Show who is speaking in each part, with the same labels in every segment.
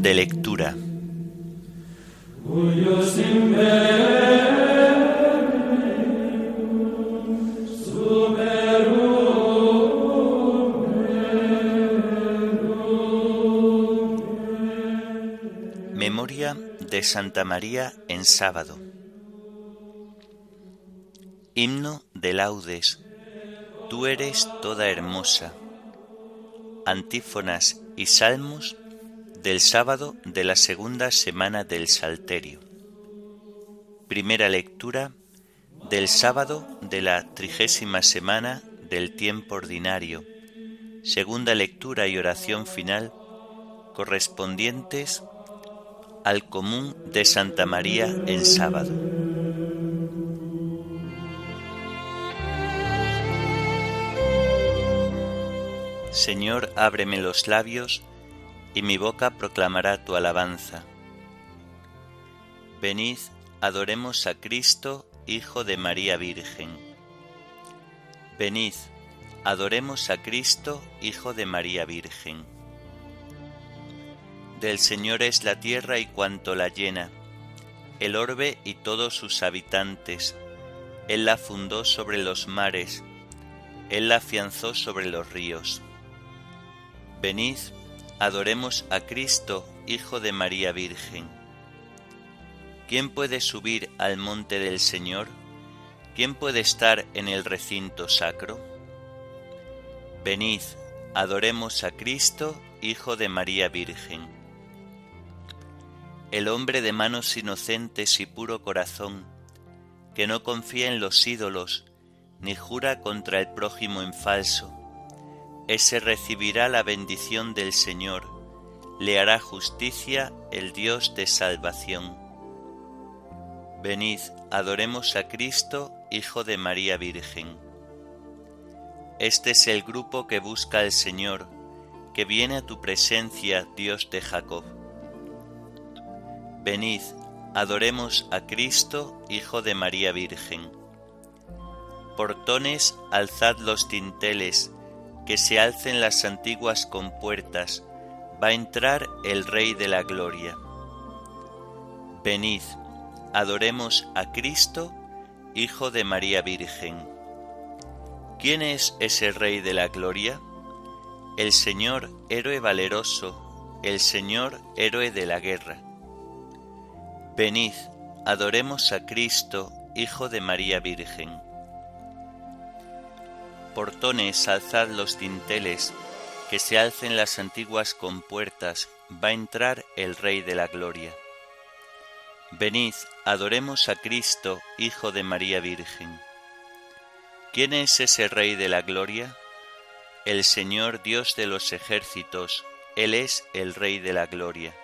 Speaker 1: De lectura. Memoria de Santa María en sábado. Himno de laudes. Tú eres toda hermosa. Antífonas y salmos del sábado de la segunda semana del Salterio. Primera lectura del sábado de la trigésima semana del tiempo ordinario. Segunda lectura y oración final correspondientes al común de Santa María en sábado. Señor, ábreme los labios, y mi boca proclamará tu alabanza. Venid, adoremos a Cristo, Hijo de María Virgen. Venid, adoremos a Cristo, Hijo de María Virgen. Del Señor es la tierra y cuanto la llena, el orbe y todos sus habitantes. Él la fundó sobre los mares, Él la afianzó sobre los ríos. Venid, adoremos a Cristo, Hijo de María Virgen. ¿Quién puede subir al monte del Señor? ¿Quién puede estar en el recinto sacro? Venid, adoremos a Cristo, Hijo de María Virgen el hombre de manos inocentes y puro corazón, que no confía en los ídolos, ni jura contra el prójimo en falso, ese recibirá la bendición del Señor, le hará justicia el Dios de salvación. Venid, adoremos a Cristo, Hijo de María Virgen. Este es el grupo que busca al Señor, que viene a tu presencia, Dios de Jacob. Venid, adoremos a Cristo, Hijo de María Virgen. Portones, alzad los tinteles, que se alcen las antiguas compuertas, va a entrar el Rey de la Gloria. Venid, adoremos a Cristo, Hijo de María Virgen. ¿Quién es ese Rey de la Gloria? El Señor, héroe valeroso, el Señor, héroe de la guerra. Venid, adoremos a Cristo, Hijo de María Virgen. Portones, alzad los dinteles, que se alcen las antiguas compuertas, va a entrar el Rey de la Gloria. Venid, adoremos a Cristo, Hijo de María Virgen. ¿Quién es ese Rey de la Gloria? El Señor Dios de los ejércitos, Él es el Rey de la Gloria.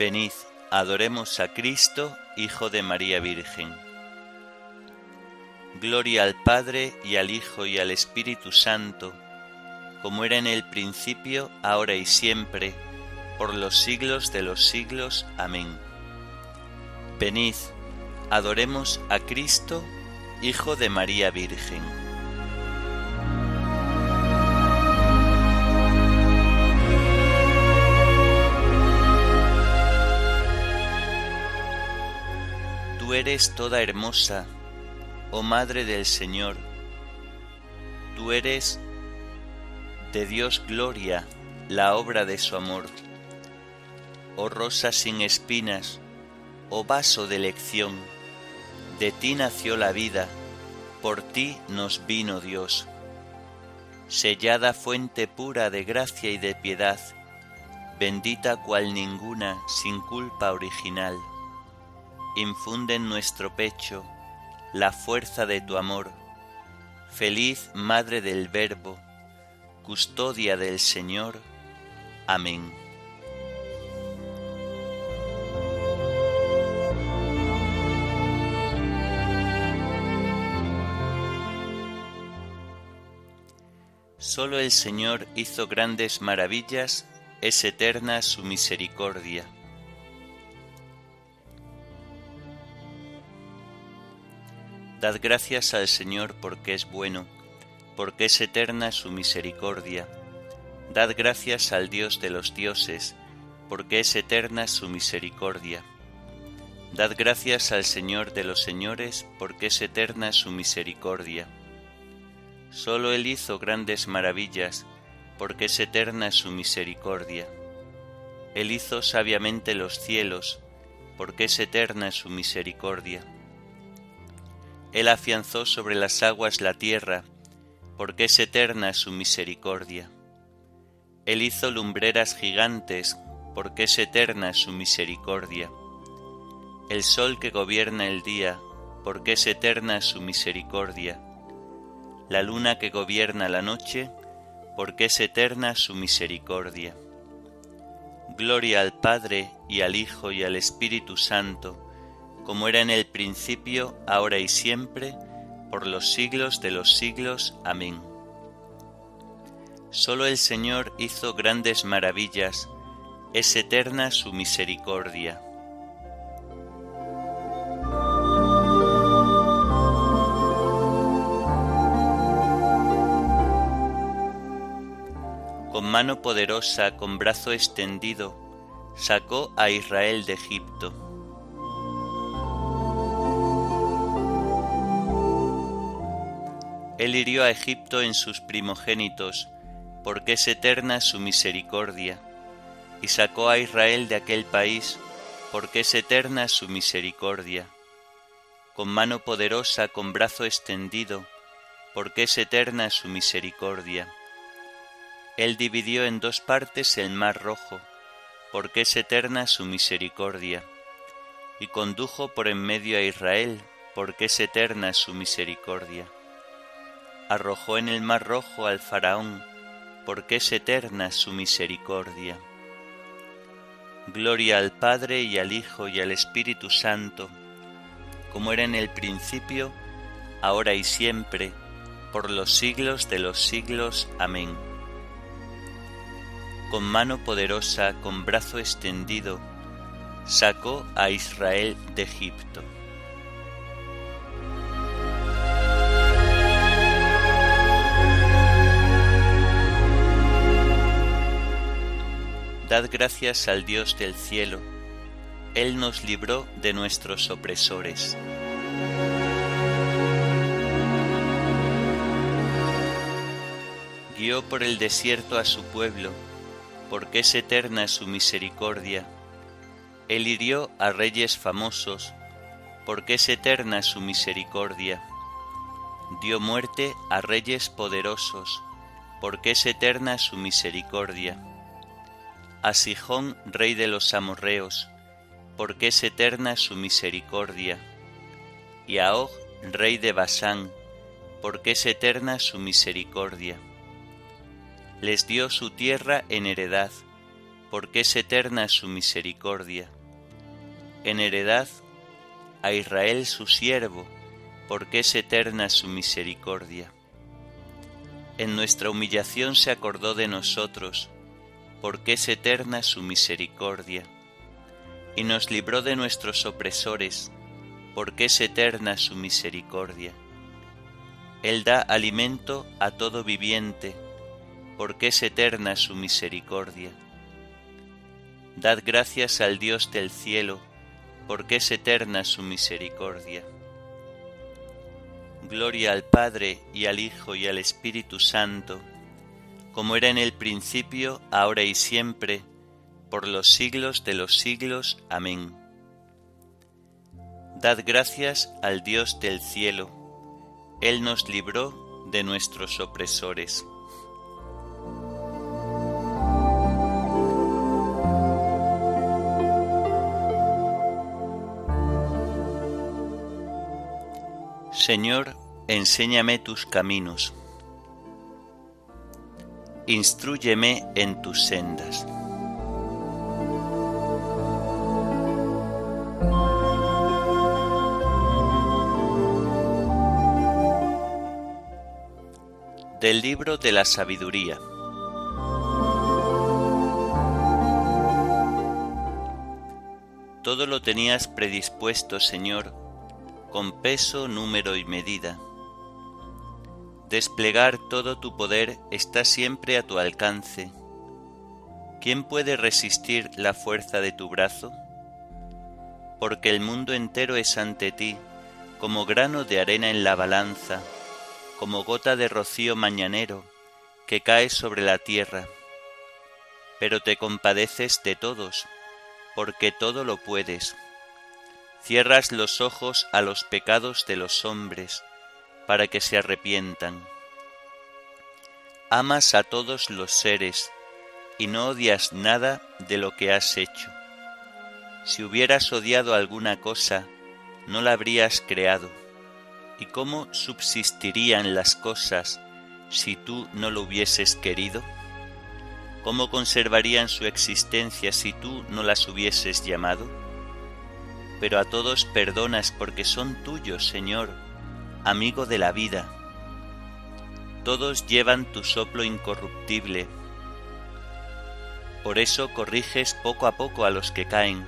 Speaker 1: Venid, Adoremos a Cristo, Hijo de María Virgen. Gloria al Padre y al Hijo y al Espíritu Santo, como era en el principio, ahora y siempre, por los siglos de los siglos. Amén. Venid, adoremos a Cristo, Hijo de María Virgen. eres toda hermosa, oh Madre del Señor. Tú eres de Dios gloria, la obra de su amor. Oh rosa sin espinas, oh vaso de elección, de ti nació la vida, por ti nos vino Dios. Sellada fuente pura de gracia y de piedad, bendita cual ninguna, sin culpa original infunde en nuestro pecho la fuerza de tu amor. Feliz Madre del Verbo, custodia del Señor. Amén. Solo el Señor hizo grandes maravillas, es eterna su misericordia. Dad gracias al Señor porque es bueno, porque es eterna su misericordia. Dad gracias al Dios de los dioses, porque es eterna su misericordia. Dad gracias al Señor de los señores, porque es eterna su misericordia. Solo Él hizo grandes maravillas, porque es eterna su misericordia. Él hizo sabiamente los cielos, porque es eterna su misericordia. Él afianzó sobre las aguas la tierra, porque es eterna su misericordia. Él hizo lumbreras gigantes, porque es eterna su misericordia. El sol que gobierna el día, porque es eterna su misericordia. La luna que gobierna la noche, porque es eterna su misericordia. Gloria al Padre y al Hijo y al Espíritu Santo, como era en el principio, ahora y siempre, por los siglos de los siglos. Amén. Solo el Señor hizo grandes maravillas, es eterna su misericordia. Con mano poderosa, con brazo extendido, sacó a Israel de Egipto. Él hirió a Egipto en sus primogénitos, porque es eterna su misericordia, y sacó a Israel de aquel país, porque es eterna su misericordia, con mano poderosa, con brazo extendido, porque es eterna su misericordia. Él dividió en dos partes el mar rojo, porque es eterna su misericordia, y condujo por en medio a Israel, porque es eterna su misericordia. Arrojó en el mar rojo al faraón, porque es eterna su misericordia. Gloria al Padre y al Hijo y al Espíritu Santo, como era en el principio, ahora y siempre, por los siglos de los siglos. Amén. Con mano poderosa, con brazo extendido, sacó a Israel de Egipto. Dad gracias al Dios del cielo, Él nos libró de nuestros opresores. Guió por el desierto a su pueblo, porque es eterna su misericordia. Él hirió a reyes famosos, porque es eterna su misericordia. Dio muerte a reyes poderosos, porque es eterna su misericordia a Sijón, rey de los amorreos, porque es eterna su misericordia, y a Og, rey de Basán, porque es eterna su misericordia. Les dio su tierra en heredad, porque es eterna su misericordia. En heredad a Israel su siervo, porque es eterna su misericordia. En nuestra humillación se acordó de nosotros, porque es eterna su misericordia, y nos libró de nuestros opresores, porque es eterna su misericordia. Él da alimento a todo viviente, porque es eterna su misericordia. Dad gracias al Dios del cielo, porque es eterna su misericordia. Gloria al Padre y al Hijo y al Espíritu Santo, como era en el principio, ahora y siempre, por los siglos de los siglos. Amén. Dad gracias al Dios del cielo, Él nos libró de nuestros opresores. Señor, enséñame tus caminos instruyeme en tus sendas. Del libro de la sabiduría. Todo lo tenías predispuesto, Señor, con peso, número y medida Desplegar todo tu poder está siempre a tu alcance, ¿quién puede resistir la fuerza de tu brazo? Porque el mundo entero es ante ti, como grano de arena en la balanza, como gota de rocío mañanero que cae sobre la tierra. Pero te compadeces de todos, porque todo lo puedes. Cierras los ojos a los pecados de los hombres, para que se arrepientan. Amas a todos los seres, y no odias nada de lo que has hecho. Si hubieras odiado alguna cosa, no la habrías creado. ¿Y cómo subsistirían las cosas si tú no lo hubieses querido? ¿Cómo conservarían su existencia si tú no las hubieses llamado? Pero a todos perdonas porque son tuyos, Señor, amigo de la vida. Todos llevan tu soplo incorruptible, por eso corriges poco a poco a los que caen,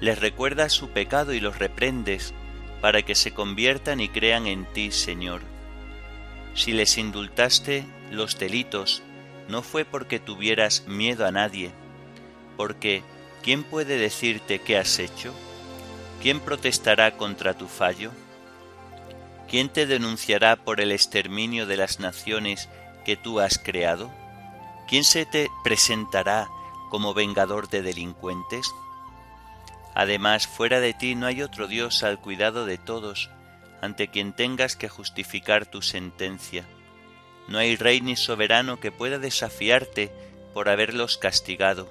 Speaker 1: les recuerdas su pecado y los reprendes, para que se conviertan y crean en ti, Señor. Si les indultaste los delitos, no fue porque tuvieras miedo a nadie, porque ¿quién puede decirte qué has hecho? ¿Quién protestará contra tu fallo? ¿Quién te denunciará por el exterminio de las naciones que tú has creado? ¿Quién se te presentará como vengador de delincuentes? Además, fuera de ti no hay otro Dios al cuidado de todos, ante quien tengas que justificar tu sentencia. No hay rey ni soberano que pueda desafiarte por haberlos castigado.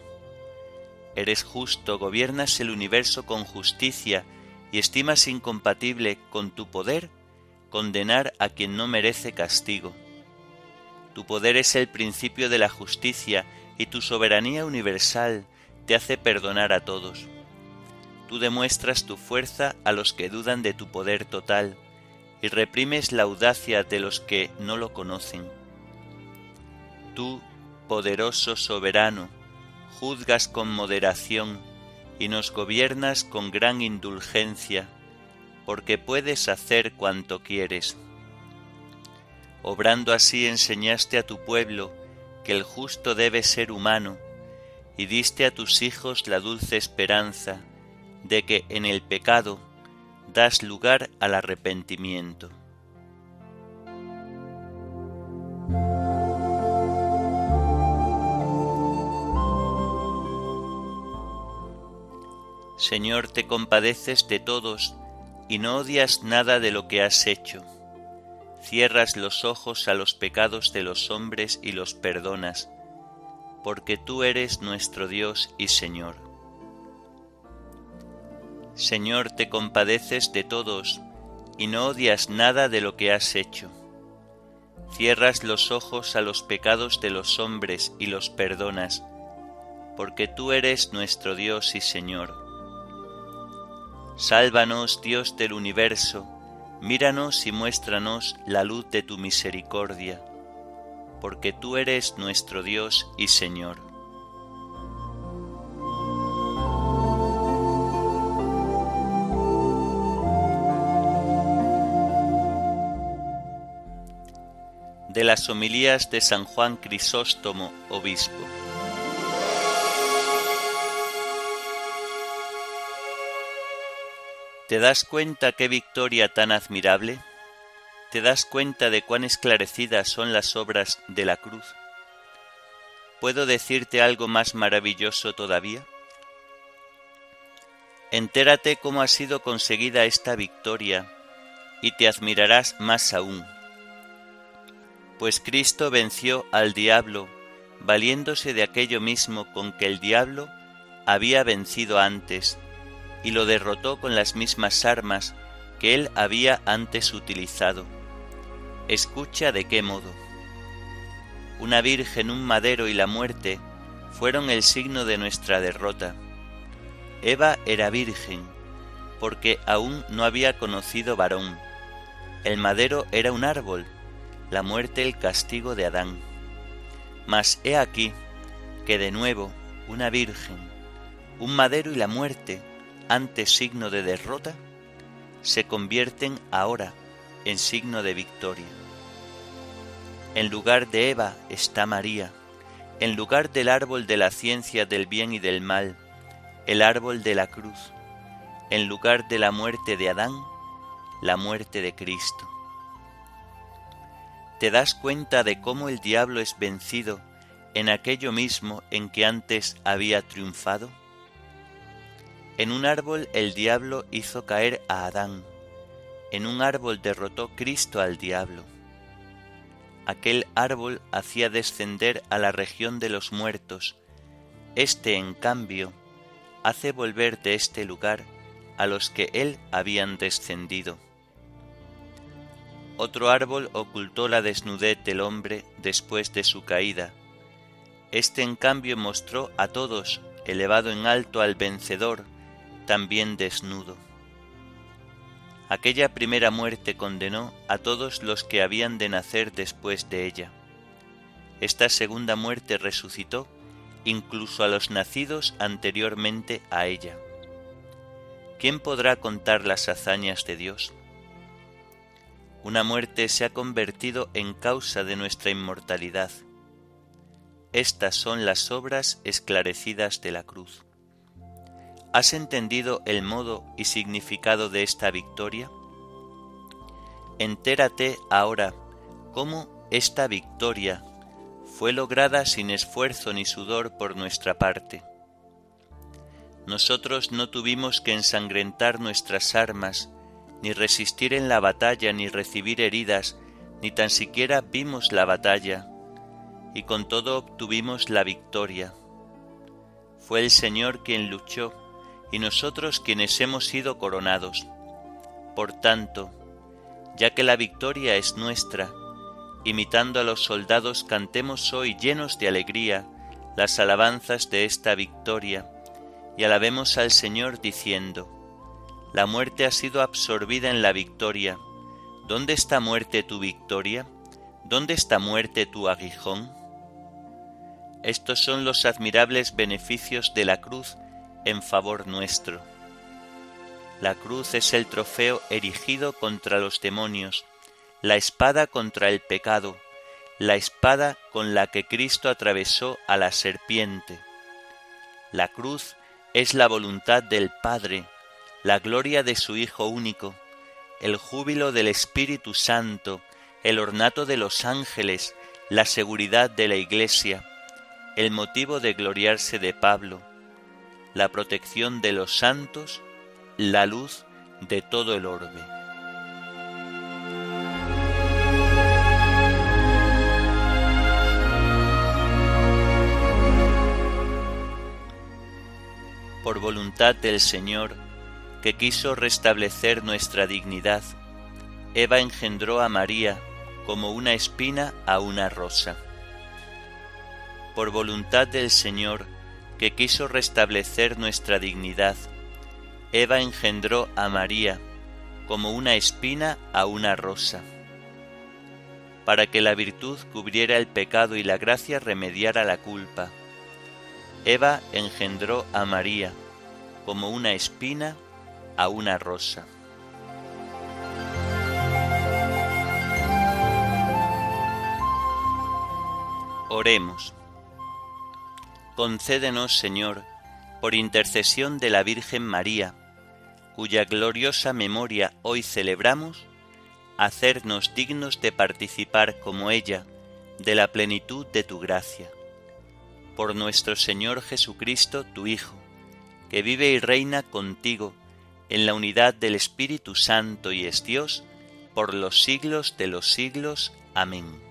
Speaker 1: Eres justo, gobiernas el universo con justicia y estimas incompatible con tu poder condenar a quien no merece castigo. Tu poder es el principio de la justicia y tu soberanía universal te hace perdonar a todos. Tú demuestras tu fuerza a los que dudan de tu poder total y reprimes la audacia de los que no lo conocen. Tú, poderoso soberano, juzgas con moderación y nos gobiernas con gran indulgencia, porque puedes hacer cuanto quieres. Obrando así enseñaste a tu pueblo que el justo debe ser humano, y diste a tus hijos la dulce esperanza de que en el pecado das lugar al arrepentimiento. Señor, te compadeces de todos y no odias nada de lo que has hecho cierras los ojos a los pecados de los hombres y los perdonas, porque tú eres nuestro Dios y Señor. Señor, te compadeces de todos y no odias nada de lo que has hecho. Cierras los ojos a los pecados de los hombres y los perdonas, porque tú eres nuestro Dios y Señor. Sálvanos, Dios del universo, Míranos y muéstranos la luz de tu misericordia, porque tú eres nuestro Dios y Señor. De las homilías de San Juan Crisóstomo, obispo. ¿Te das cuenta qué victoria tan admirable? ¿Te das cuenta de cuán esclarecidas son las obras de la cruz? ¿Puedo decirte algo más maravilloso todavía? Entérate cómo ha sido conseguida esta victoria y te admirarás más aún. Pues Cristo venció al diablo valiéndose de aquello mismo con que el diablo había vencido antes y lo derrotó con las mismas armas que él había antes utilizado. Escucha de qué modo. Una virgen, un madero y la muerte fueron el signo de nuestra derrota. Eva era virgen, porque aún no había conocido varón. El madero era un árbol, la muerte el castigo de Adán. Mas he aquí que de nuevo una virgen, un madero y la muerte antes signo de derrota, se convierten ahora en signo de victoria. En lugar de Eva está María, en lugar del árbol de la ciencia del bien y del mal, el árbol de la cruz, en lugar de la muerte de Adán, la muerte de Cristo. ¿Te das cuenta de cómo el diablo es vencido en aquello mismo en que antes había triunfado? En un árbol el diablo hizo caer a Adán, en un árbol derrotó Cristo al diablo. Aquel árbol hacía descender a la región de los muertos, este en cambio hace volver de este lugar a los que él habían descendido. Otro árbol ocultó la desnudez del hombre después de su caída. Este en cambio mostró a todos, elevado en alto al vencedor, también desnudo. Aquella primera muerte condenó a todos los que habían de nacer después de ella. Esta segunda muerte resucitó incluso a los nacidos anteriormente a ella. ¿Quién podrá contar las hazañas de Dios? Una muerte se ha convertido en causa de nuestra inmortalidad. Estas son las obras esclarecidas de la cruz. ¿Has entendido el modo y significado de esta victoria? Entérate ahora cómo esta victoria fue lograda sin esfuerzo ni sudor por nuestra parte. Nosotros no tuvimos que ensangrentar nuestras armas, ni resistir en la batalla, ni recibir heridas, ni tan siquiera vimos la batalla, y con todo obtuvimos la victoria. Fue el Señor quien luchó, y nosotros quienes hemos sido coronados. Por tanto, ya que la victoria es nuestra, imitando a los soldados, cantemos hoy llenos de alegría las alabanzas de esta victoria, y alabemos al Señor diciendo, La muerte ha sido absorbida en la victoria. ¿Dónde está muerte tu victoria? ¿Dónde está muerte tu aguijón? Estos son los admirables beneficios de la cruz en favor nuestro. La cruz es el trofeo erigido contra los demonios, la espada contra el pecado, la espada con la que Cristo atravesó a la serpiente. La cruz es la voluntad del Padre, la gloria de su Hijo único, el júbilo del Espíritu Santo, el ornato de los ángeles, la seguridad de la Iglesia, el motivo de gloriarse de Pablo, la protección de los santos, la luz de todo el orbe. por voluntad del Señor, que quiso restablecer nuestra dignidad, Eva engendró a María como una espina a una rosa. Por voluntad del Señor, que quiso restablecer nuestra dignidad, Eva engendró a María como una espina a una rosa, para que la virtud cubriera el pecado y la gracia remediara la culpa Eva engendró a María como una espina a una rosa. Oremos. Concédenos, Señor, por intercesión de la Virgen María, cuya gloriosa memoria hoy celebramos, hacernos dignos de participar como ella de la plenitud de tu gracia por nuestro Señor Jesucristo, tu Hijo, que vive y reina contigo en la unidad del Espíritu Santo y es Dios, por los siglos de los siglos. Amén.